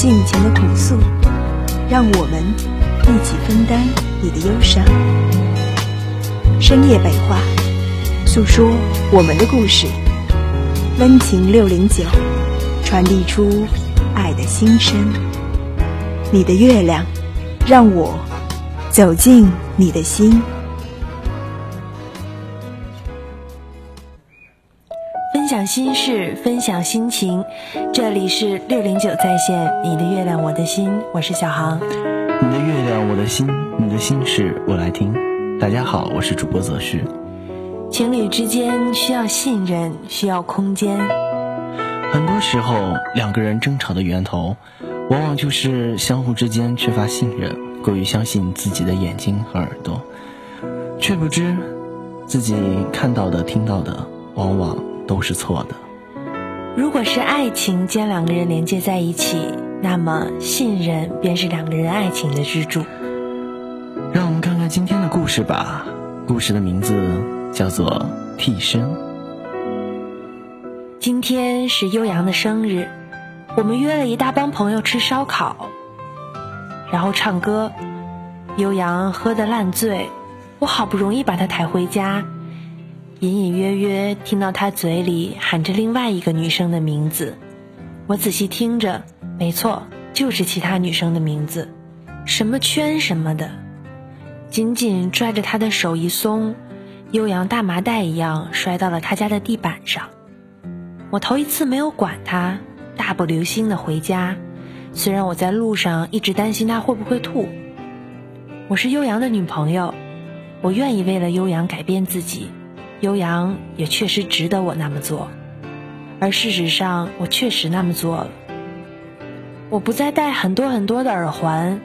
尽情的吐诉，让我们一起分担你的忧伤。深夜北话，诉说我们的故事。温情六零九，传递出爱的心声。你的月亮，让我走进你的心。享心事，分享心情，这里是六零九在线。你的月亮，我的心，我是小航。你的月亮，我的心，你的心事我来听。大家好，我是主播泽旭。情侣之间需要信任，需要空间。很多时候，两个人争吵的源头，往往就是相互之间缺乏信任，过于相信自己的眼睛和耳朵，却不知自己看到的、听到的，往往都是错的。如果是爱情将两个人连接在一起，那么信任便是两个人爱情的支柱。让我们看看今天的故事吧。故事的名字。叫做替身。今天是悠扬的生日，我们约了一大帮朋友吃烧烤，然后唱歌。悠扬喝得烂醉，我好不容易把他抬回家，隐隐约约听到他嘴里喊着另外一个女生的名字。我仔细听着，没错，就是其他女生的名字，什么圈什么的。紧紧拽着他的手一松。悠扬大麻袋一样摔到了他家的地板上，我头一次没有管他，大步流星的回家。虽然我在路上一直担心他会不会吐。我是悠扬的女朋友，我愿意为了悠扬改变自己，悠扬也确实值得我那么做。而事实上，我确实那么做了。我不再戴很多很多的耳环，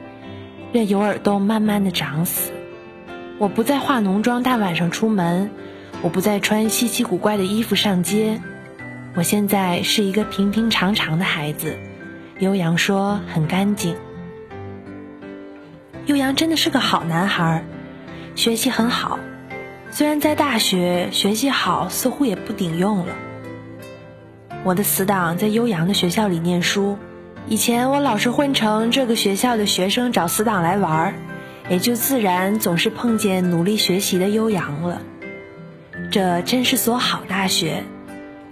任由耳洞慢慢的长死。我不再化浓妆，大晚上出门；我不再穿稀奇古怪的衣服上街。我现在是一个平平常常的孩子。悠扬说很干净。悠扬真的是个好男孩，学习很好。虽然在大学学习好似乎也不顶用了。我的死党在悠扬的学校里念书，以前我老是混成这个学校的学生找死党来玩儿。也就自然总是碰见努力学习的悠扬了。这真是所好大学，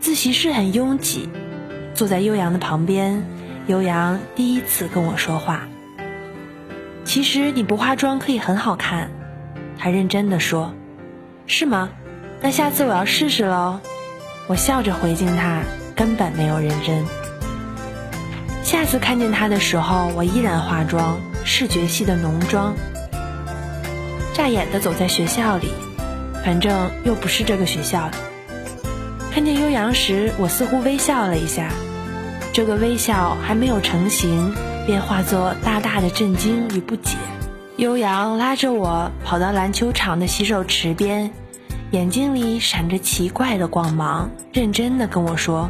自习室很拥挤。坐在悠扬的旁边，悠扬第一次跟我说话。其实你不化妆可以很好看，他认真的说。是吗？那下次我要试试喽。我笑着回敬他，根本没有认真。下次看见他的时候，我依然化妆，视觉系的浓妆。乍眼的走在学校里，反正又不是这个学校的。看见悠扬时，我似乎微笑了一下，这个微笑还没有成型，便化作大大的震惊与不解。悠扬拉着我跑到篮球场的洗手池边，眼睛里闪着奇怪的光芒，认真的跟我说：“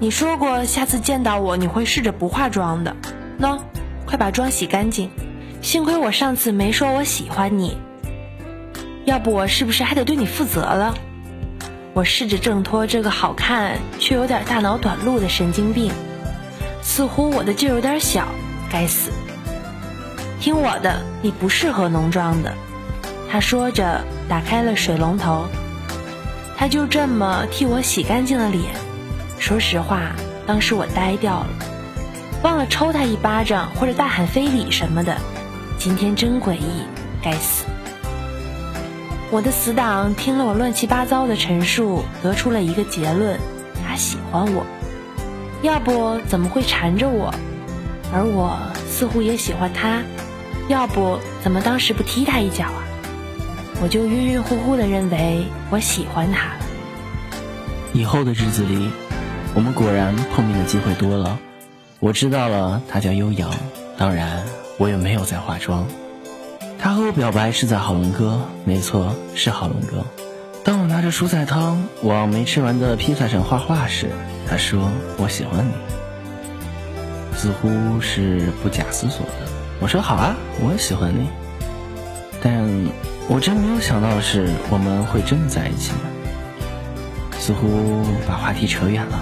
你说过下次见到我你会试着不化妆的，喏，快把妆洗干净。”幸亏我上次没说我喜欢你，要不我是不是还得对你负责了？我试着挣脱这个好看却有点大脑短路的神经病，似乎我的劲有点小，该死！听我的，你不适合浓妆的。他说着打开了水龙头，他就这么替我洗干净了脸。说实话，当时我呆掉了，忘了抽他一巴掌或者大喊非礼什么的。今天真诡异，该死！我的死党听了我乱七八糟的陈述，得出了一个结论：他喜欢我。要不怎么会缠着我？而我似乎也喜欢他。要不怎么当时不踢他一脚啊？我就晕晕乎乎的认为我喜欢他了。以后的日子里，我们果然碰面的机会多了。我知道了，他叫悠扬。当然，我也没有在化妆。他和我表白是在好伦哥，没错，是好伦哥。当我拿着蔬菜汤往没吃完的披萨上画画时，他说：“我喜欢你。”似乎是不假思索的。我说：“好啊，我也喜欢你。”但我真没有想到的是，我们会真的在一起。似乎把话题扯远了，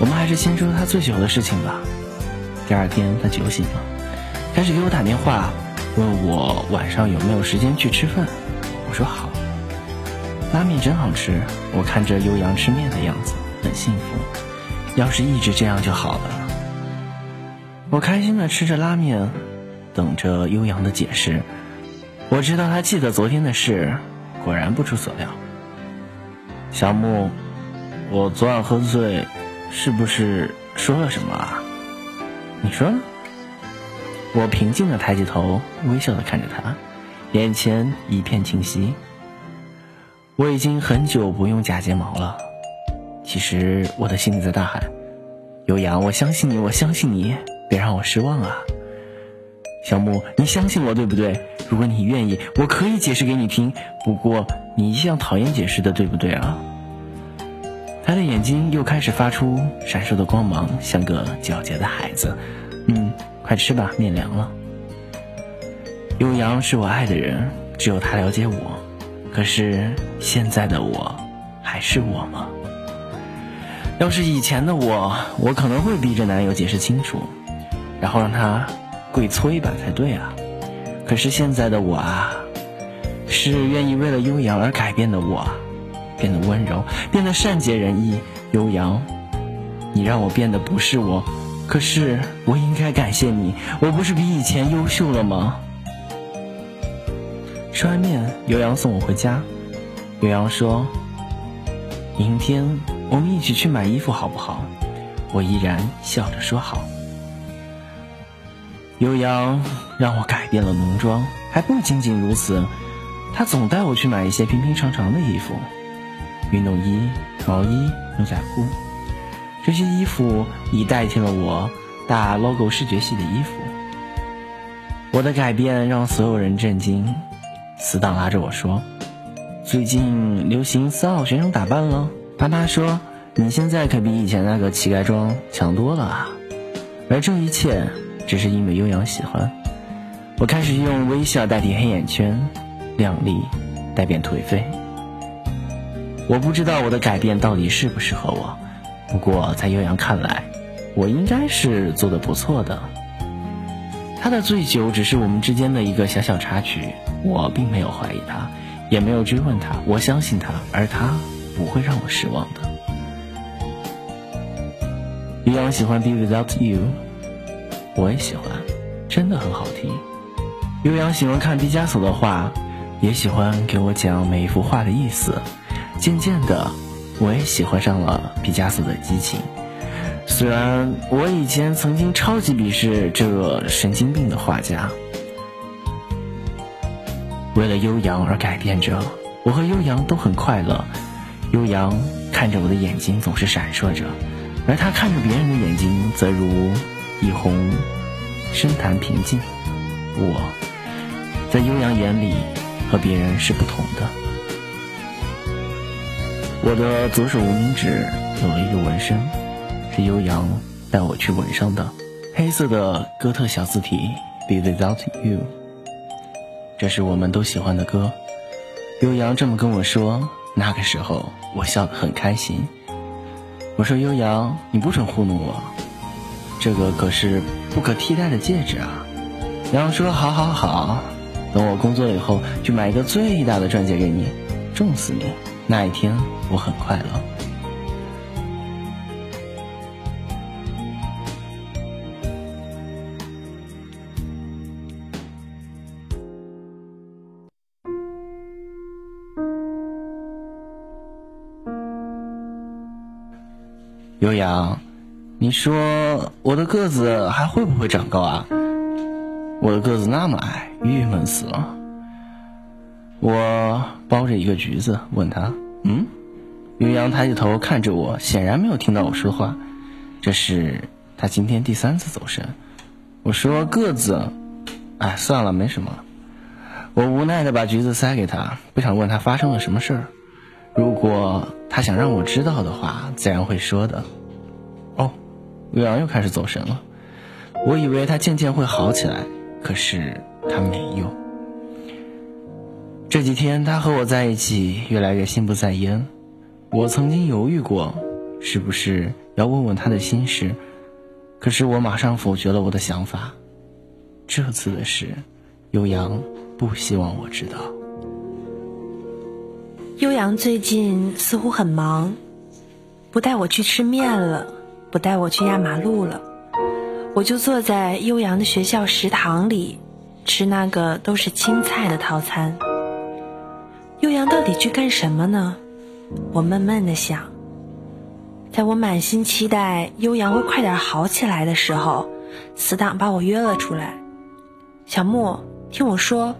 我们还是先说他醉酒的事情吧。第二天他酒醒了，开始给我打电话，问我晚上有没有时间去吃饭。我说好。拉面真好吃，我看着悠扬吃面的样子很幸福，要是一直这样就好了。我开心的吃着拉面，等着悠扬的解释。我知道他记得昨天的事，果然不出所料。小木，我昨晚喝醉，是不是说了什么啊？你说呢？我平静的抬起头，微笑的看着他，眼前一片清晰。我已经很久不用假睫毛了。其实我的心里在大喊：悠扬，我相信你，我相信你，别让我失望啊！小木，你相信我对不对？如果你愿意，我可以解释给你听。不过你一向讨厌解释的，对不对啊？他的眼睛又开始发出闪烁的光芒，像个皎洁的孩子。嗯，快吃吧，面凉了。悠扬是我爱的人，只有他了解我。可是现在的我，还是我吗？要是以前的我，我可能会逼着男友解释清楚，然后让他。跪搓一把才对啊！可是现在的我啊，是愿意为了悠扬而改变的我，变得温柔，变得善解人意。悠扬，你让我变得不是我，可是我应该感谢你，我不是比以前优秀了吗？吃完面，悠扬送我回家。悠扬说：“明天我们一起去买衣服好不好？”我依然笑着说：“好。”悠扬让我改变了浓妆，还不仅仅如此，他总带我去买一些平平常常的衣服，运动衣、毛衣、牛仔裤，这些衣服已代替了我大 logo 视觉系的衣服。我的改变让所有人震惊，死党拉着我说：“最近流行三好学生打扮了。”爸妈说：“你现在可比以前那个乞丐装强多了。”啊！”而这一切。只是因为悠扬喜欢，我开始用微笑代替黑眼圈，靓丽代变颓废。我不知道我的改变到底适不适合我，不过在悠扬看来，我应该是做的不错的。他的醉酒只是我们之间的一个小小插曲，我并没有怀疑他，也没有追问他，我相信他，而他不会让我失望的。悠扬喜欢《Be Without You》。我也喜欢，真的很好听。悠扬喜欢看毕加索的画，也喜欢给我讲每一幅画的意思。渐渐的，我也喜欢上了毕加索的激情。虽然我以前曾经超级鄙视这个神经病的画家。为了悠扬而改变着，我和悠扬都很快乐。悠扬看着我的眼睛总是闪烁着，而他看着别人的眼睛则如。一泓深潭平静，我在悠扬眼里和别人是不同的。我的左手无名指有了一个纹身，是悠扬带我去纹上的，黑色的哥特小字体，Be without you。这是我们都喜欢的歌。悠扬这么跟我说，那个时候我笑得很开心。我说悠扬，你不准糊弄我。这个可是不可替代的戒指啊！然后说：“好好好，等我工作以后，去买一个最大的钻戒给你，重死你！那一天我很快乐。”悠扬。你说我的个子还会不会长高啊？我的个子那么矮，郁闷死了。我包着一个橘子，问他：“嗯？”云阳抬起头看着我，显然没有听到我说话。这是，他今天第三次走神。我说个子，哎，算了，没什么。我无奈的把橘子塞给他，不想问他发生了什么事儿。如果他想让我知道的话，自然会说的。悠扬又开始走神了。我以为他渐渐会好起来，可是他没有。这几天他和我在一起，越来越心不在焉。我曾经犹豫过，是不是要问问他的心事，可是我马上否决了我的想法。这次的事，悠扬不希望我知道。悠扬最近似乎很忙，不带我去吃面了，不带我去压马路了，我就坐在悠扬的学校食堂里，吃那个都是青菜的套餐。悠扬到底去干什么呢？我闷闷的想。在我满心期待悠扬会快点好起来的时候，死党把我约了出来。小木，听我说，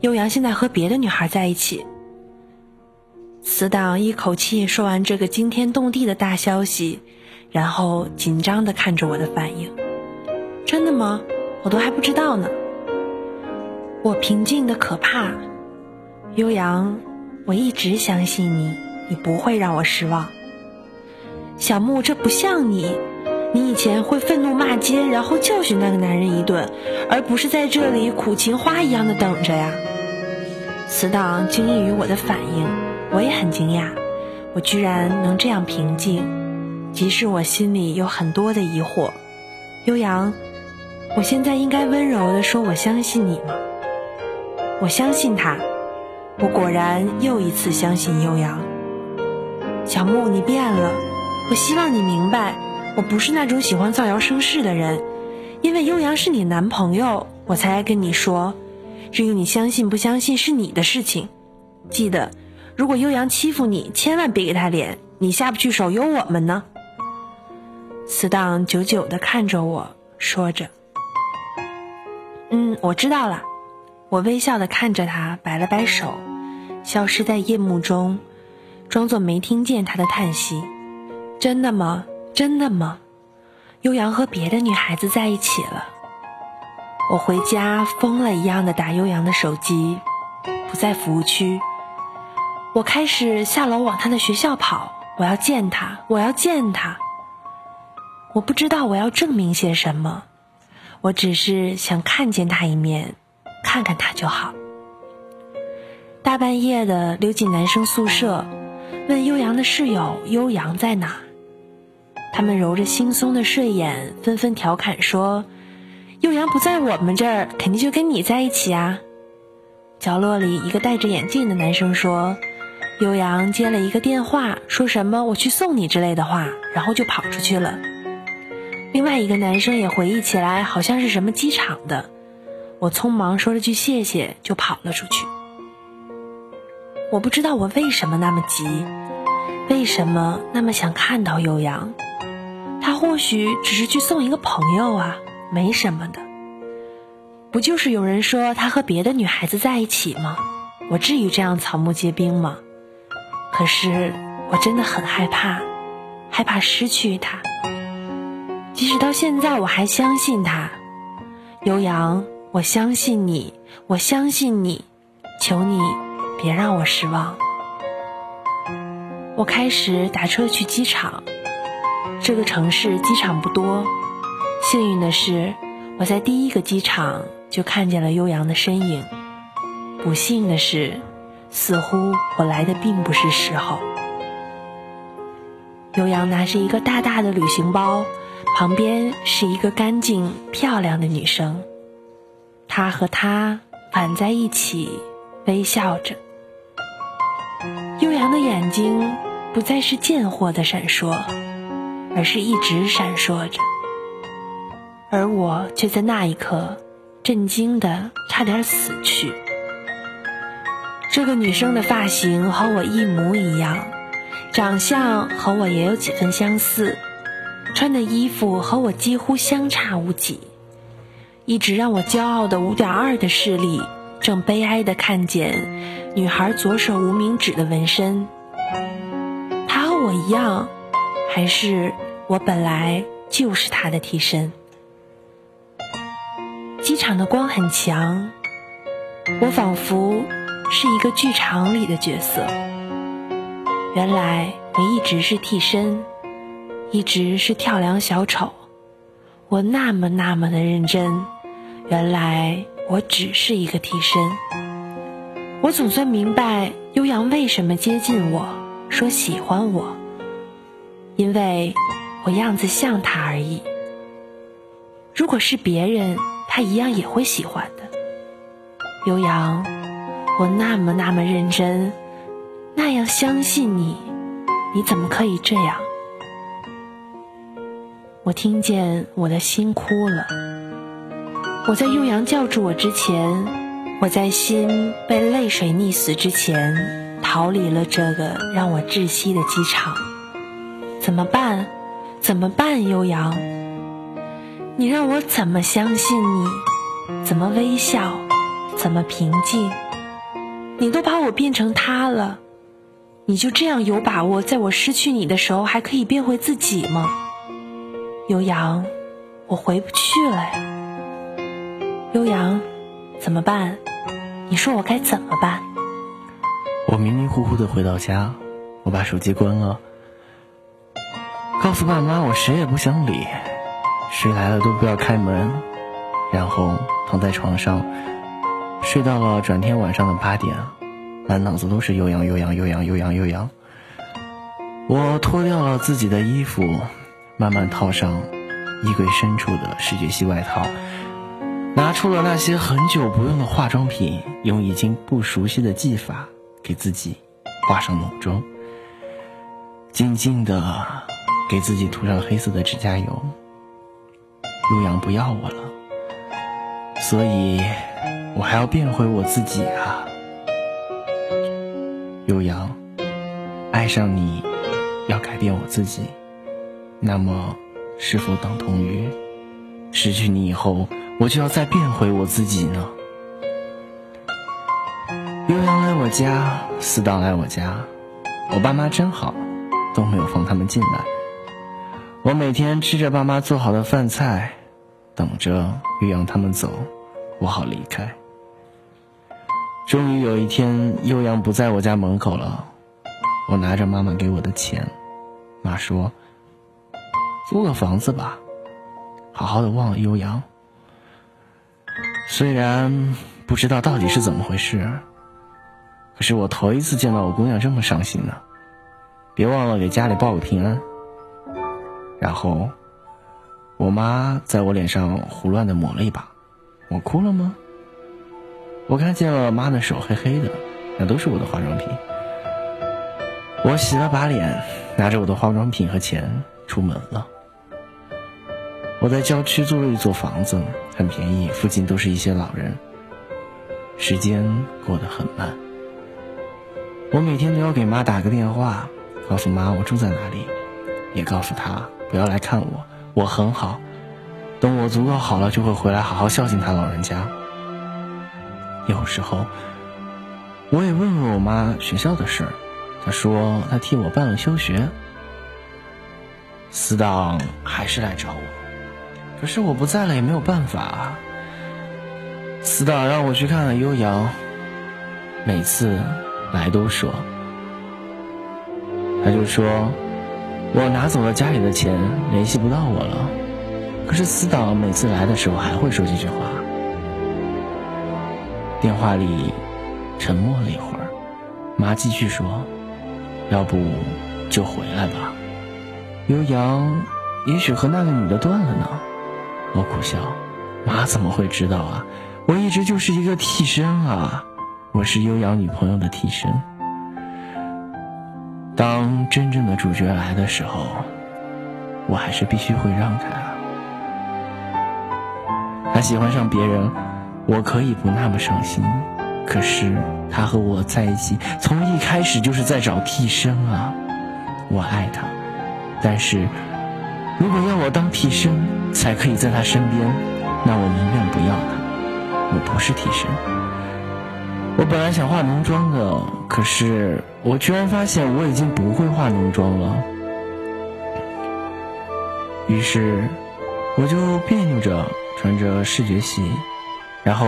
悠扬现在和别的女孩在一起。死党一口气说完这个惊天动地的大消息，然后紧张的看着我的反应。真的吗？我都还不知道呢。我平静的可怕。悠扬，我一直相信你，你不会让我失望。小木，这不像你，你以前会愤怒骂街，然后教训那个男人一顿，而不是在这里苦情花一样的等着呀。死党惊异于我的反应。我也很惊讶，我居然能这样平静，即使我心里有很多的疑惑。悠扬，我现在应该温柔地说我相信你吗？我相信他，我果然又一次相信悠扬。小木，你变了，我希望你明白，我不是那种喜欢造谣生事的人，因为悠扬是你男朋友，我才来跟你说。至于你相信不相信是你的事情，记得。如果悠扬欺负你，千万别给他脸，你下不去手，有我们呢。死党久久的看着我，说着：“嗯，我知道了。”我微笑的看着他，摆了摆手，消失在夜幕中，装作没听见他的叹息。真的吗？真的吗？悠扬和别的女孩子在一起了。我回家疯了一样的打悠扬的手机，不在服务区。我开始下楼往他的学校跑，我要见他，我要见他。我不知道我要证明些什么，我只是想看见他一面，看看他就好。大半夜的溜进男生宿舍，问悠扬的室友悠扬在哪。他们揉着惺忪的睡眼，纷纷调侃说：“悠扬不在我们这儿，肯定就跟你在一起啊。”角落里一个戴着眼镜的男生说。悠扬接了一个电话，说什么“我去送你”之类的话，然后就跑出去了。另外一个男生也回忆起来，好像是什么机场的。我匆忙说了句谢谢，就跑了出去。我不知道我为什么那么急，为什么那么想看到悠扬。他或许只是去送一个朋友啊，没什么的。不就是有人说他和别的女孩子在一起吗？我至于这样草木皆兵吗？可是我真的很害怕，害怕失去他。即使到现在，我还相信他。悠扬，我相信你，我相信你，求你别让我失望。我开始打车去机场。这个城市机场不多，幸运的是，我在第一个机场就看见了悠扬的身影。不幸的是。似乎我来的并不是时候。悠扬拿着一个大大的旅行包，旁边是一个干净漂亮的女生，她和他挽在一起，微笑着。悠扬的眼睛不再是贱货的闪烁，而是一直闪烁着，而我却在那一刻震惊的差点死去。这个女生的发型和我一模一样，长相和我也有几分相似，穿的衣服和我几乎相差无几。一直让我骄傲的五点二的视力，正悲哀的看见女孩左手无名指的纹身。她和我一样，还是我本来就是他的替身。机场的光很强，我仿佛是一个剧场里的角色。原来我一直是替身，一直是跳梁小丑。我那么那么的认真，原来我只是一个替身。我总算明白悠扬为什么接近我说喜欢我，因为我样子像他而已。如果是别人。他一样也会喜欢的，悠扬，我那么那么认真，那样相信你，你怎么可以这样？我听见我的心哭了。我在悠扬叫住我之前，我在心被泪水溺死之前，逃离了这个让我窒息的机场。怎么办？怎么办？悠扬。你让我怎么相信你？怎么微笑？怎么平静？你都把我变成他了，你就这样有把握，在我失去你的时候还可以变回自己吗？悠扬，我回不去了呀。悠扬，怎么办？你说我该怎么办？我迷迷糊糊的回到家，我把手机关了，告诉爸妈我谁也不想理。谁来了都不要开门，然后躺在床上睡到了转天晚上的八点，满脑子都是悠扬悠扬悠扬悠扬悠扬。我脱掉了自己的衣服，慢慢套上衣柜深处的视觉系外套，拿出了那些很久不用的化妆品，用已经不熟悉的技法给自己画上浓妆，静静的给自己涂上黑色的指甲油。悠扬不要我了，所以我还要变回我自己啊！悠扬，爱上你要改变我自己，那么是否等同于失去你以后，我就要再变回我自己呢？悠扬来我家，思道来我家，我爸妈真好，都没有放他们进来。我每天吃着爸妈做好的饭菜。等着悠阳他们走，我好离开。终于有一天，悠扬不在我家门口了。我拿着妈妈给我的钱，妈说：“租个房子吧，好好的忘了悠扬。”虽然不知道到底是怎么回事，可是我头一次见到我姑娘这么伤心呢。别忘了给家里报个平安。然后。我妈在我脸上胡乱的抹了一把，我哭了吗？我看见了妈的手黑黑的，那都是我的化妆品。我洗了把脸，拿着我的化妆品和钱出门了。我在郊区租了一座房子，很便宜，附近都是一些老人。时间过得很慢，我每天都要给妈打个电话，告诉妈我住在哪里，也告诉她不要来看我。我很好，等我足够好了，就会回来好好孝敬她老人家。有时候，我也问问我妈学校的事儿，她说她替我办了休学。死党还是来找我，可是我不在了也没有办法啊。死党让我去看看悠扬，每次来都说，他就说。我拿走了家里的钱，联系不到我了。可是死党每次来的时候还会说这句话。电话里沉默了一会儿，妈继续说：“要不就回来吧。”悠扬也许和那个女的断了呢。我苦笑：“妈怎么会知道啊？我一直就是一个替身啊，我是悠扬女朋友的替身。”当真正的主角来的时候，我还是必须会让开啊。他喜欢上别人，我可以不那么伤心。可是他和我在一起，从一开始就是在找替身啊。我爱他，但是如果要我当替身才可以在他身边，那我宁愿不要他。我不是替身。我本来想化浓妆的，可是我居然发现我已经不会化浓妆了。于是，我就别扭着穿着视觉系，然后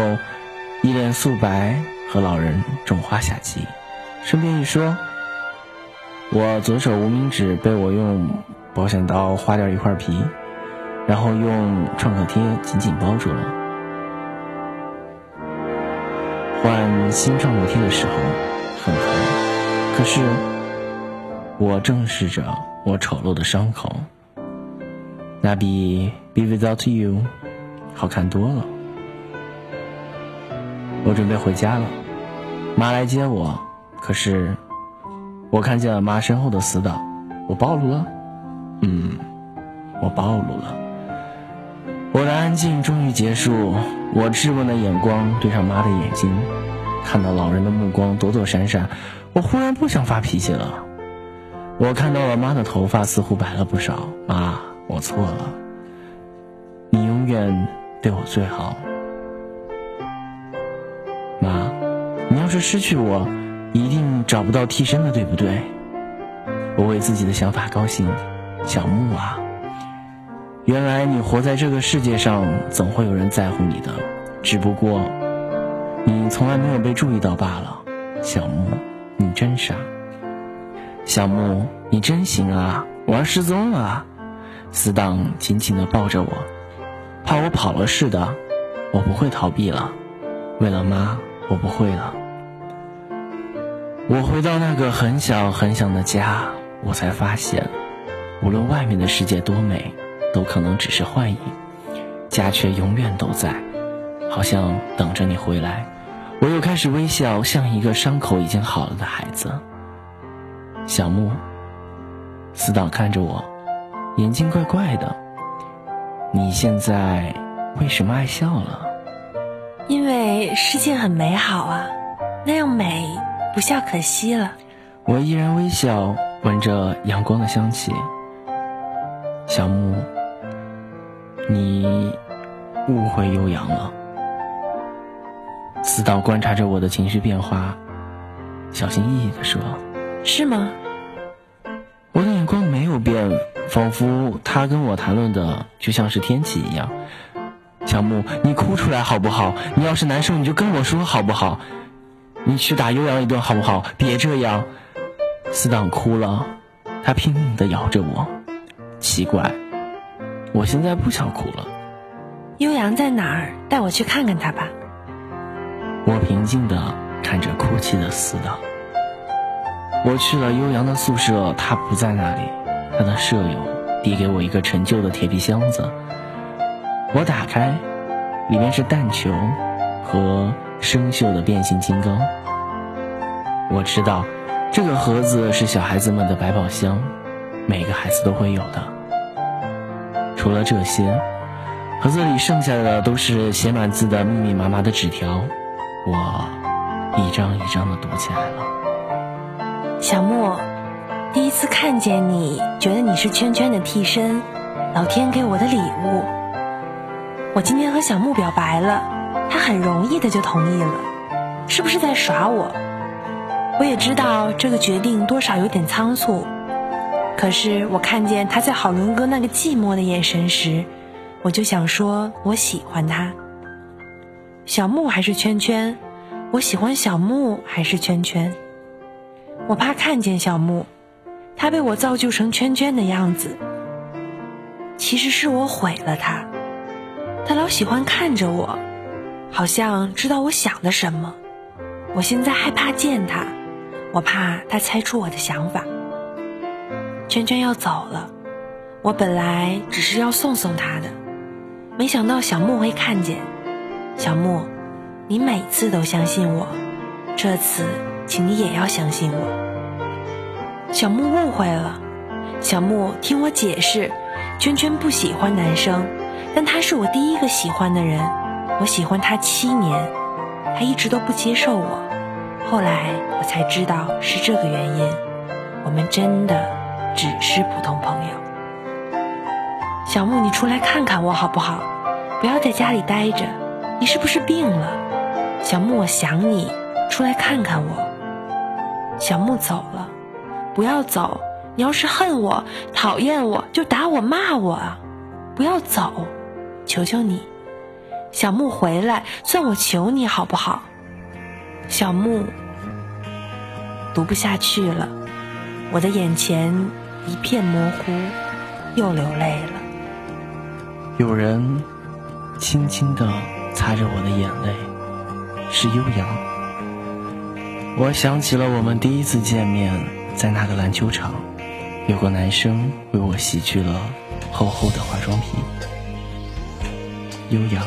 一脸素白和老人种花下棋。顺便一说，我左手无名指被我用保险刀划掉一块皮，然后用创可贴紧紧包住了。换新创可贴的时候很疼，可是我正视着我丑陋的伤口，那比《Be Without You》好看多了。我准备回家了，妈来接我。可是，我看见了妈身后的死党，我暴露了。我暴露了。我的安静终于结束，我质问的眼光对上妈的眼睛，看到老人的目光躲躲闪闪，我忽然不想发脾气了。我看到了妈的头发似乎白了不少，妈，我错了。你永远对我最好，妈，你要是失去我。一定找不到替身了，对不对？我为自己的想法高兴，小木啊，原来你活在这个世界上，总会有人在乎你的，只不过你从来没有被注意到罢了。小木，你真傻。小木，你真行啊，玩失踪了。死党紧紧地抱着我，怕我跑了似的。我不会逃避了，为了妈，我不会了。我回到那个很小很小的家，我才发现，无论外面的世界多美，都可能只是幻影，家却永远都在，好像等着你回来。我又开始微笑，像一个伤口已经好了的孩子。小木，死党看着我，眼睛怪怪的。你现在为什么爱笑了？因为世界很美好啊，那样美。不笑可惜了。我依然微笑，闻着阳光的香气。小木，你误会悠扬了。死岛观察着我的情绪变化，小心翼翼地说：“是吗？”我的眼光没有变，仿佛他跟我谈论的就像是天气一样。小木，你哭出来好不好？你要是难受，你就跟我说好不好？你去打悠扬一顿好不好？别这样，死党哭了，他拼命的咬着我。奇怪，我现在不想哭了。悠扬在哪儿？带我去看看他吧。我平静的看着哭泣的死党。我去了悠扬的宿舍，他不在那里。他的舍友递给我一个陈旧的铁皮箱子，我打开，里面是弹球和。生锈的变形金刚，我知道，这个盒子是小孩子们的百宝箱，每个孩子都会有的。除了这些，盒子里剩下的都是写满字的密密麻麻的纸条，我一张一张的读起来了。小莫，第一次看见你，觉得你是圈圈的替身，老天给我的礼物。我今天和小木表白了。他很容易的就同意了，是不是在耍我？我也知道这个决定多少有点仓促，可是我看见他在郝伦哥那个寂寞的眼神时，我就想说我喜欢他。小木还是圈圈？我喜欢小木还是圈圈？我怕看见小木，他被我造就成圈圈的样子。其实是我毁了他，他老喜欢看着我。好像知道我想的什么，我现在害怕见他，我怕他猜出我的想法。圈圈要走了，我本来只是要送送他的，没想到小木会看见。小木，你每次都相信我，这次请你也要相信我。小木误会了，小木听我解释，圈圈不喜欢男生，但他是我第一个喜欢的人。我喜欢他七年，他一直都不接受我。后来我才知道是这个原因。我们真的只是普通朋友。小木，你出来看看我好不好？不要在家里待着。你是不是病了？小木，我想你，出来看看我。小木走了，不要走。你要是恨我、讨厌我，就打我、骂我啊。不要走，求求你，小木回来，算我求你好不好？小木，读不下去了，我的眼前一片模糊，又流泪了。有人轻轻地擦着我的眼泪，是悠扬。我想起了我们第一次见面，在那个篮球场，有个男生为我洗去了厚厚的化妆品。悠扬，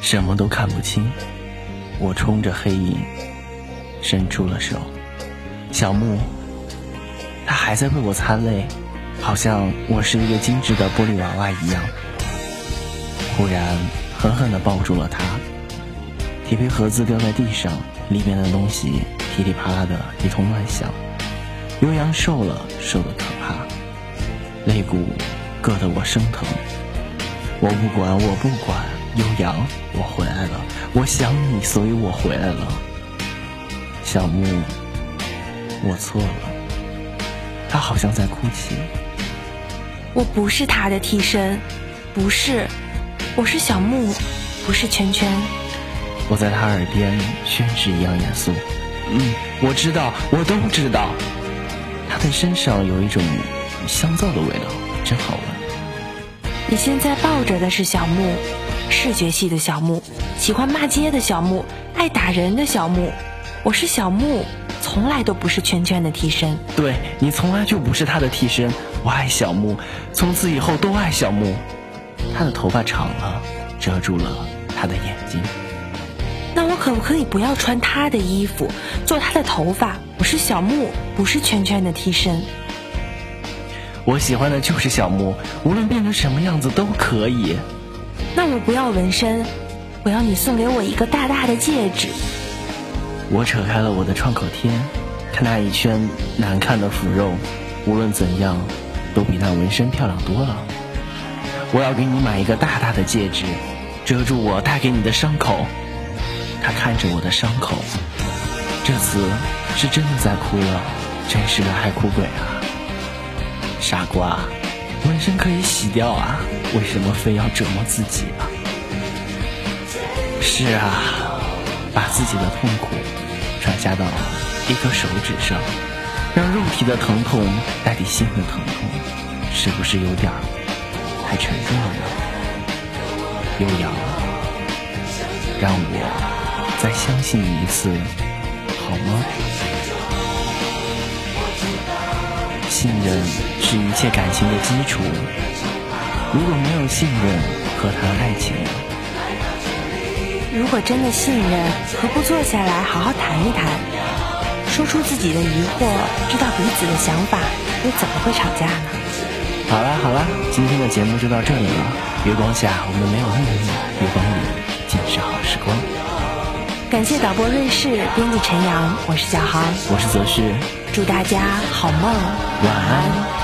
什么都看不清。我冲着黑影伸出了手，小木，还在为我擦泪，好像我是一个精致的玻璃娃娃一样。忽然，狠狠地抱住了他。铁皮盒子掉在地上，里面的东西噼里啪啦的一通乱响。悠扬瘦了，瘦的可怕，肋骨硌得我生疼。我不管，我不管，悠扬，我回来了，我想你，所以我回来了。小木，我错了。他好像在哭泣。我不是他的替身，不是。我是小木，不是圈圈。我在他耳边宣誓一样严肃。嗯，我知道，我都知道。他的身上有一种香皂的味道，真好闻。你现在抱着的是小木，视觉系的小木，喜欢骂街的小木，爱打人的小木。我是小木，从来都不是圈圈的替身。对你从来就不是他的替身。我爱小木，从此以后都爱小木。他的头发长了，遮住了他的眼睛。那我可不可以不要穿他的衣服，做他的头发？我是小木，不是圈圈的替身。我喜欢的就是小木，无论变成什么样子都可以。那我不要纹身，我要你送给我一个大大的戒指。我扯开了我的创口贴，看那一圈难看的腐肉，无论怎样，都比那纹身漂亮多了。我要给你买一个大大的戒指，遮住我带给你的伤口。他看着我的伤口，这次是真的在哭了，真是个爱哭鬼啊！傻瓜，纹身可以洗掉啊，为什么非要折磨自己啊？是啊，把自己的痛苦转嫁到一个手指上，让肉体的疼痛代替心的疼痛，是不是有点？太沉重了呢，悠扬，让我再相信你一次，好吗？信任是一切感情的基础，如果没有信任，何谈爱情？如果真的信任，何不坐下来好好谈一谈，说出自己的疑惑，知道彼此的想法，又怎么会吵架呢？好啦好啦，今天的节目就到这里了。月光下我们没有秘密，月光里尽是好时光。感谢导播瑞士，编辑陈阳，我是小航，我是泽旭，祝大家好梦，晚安。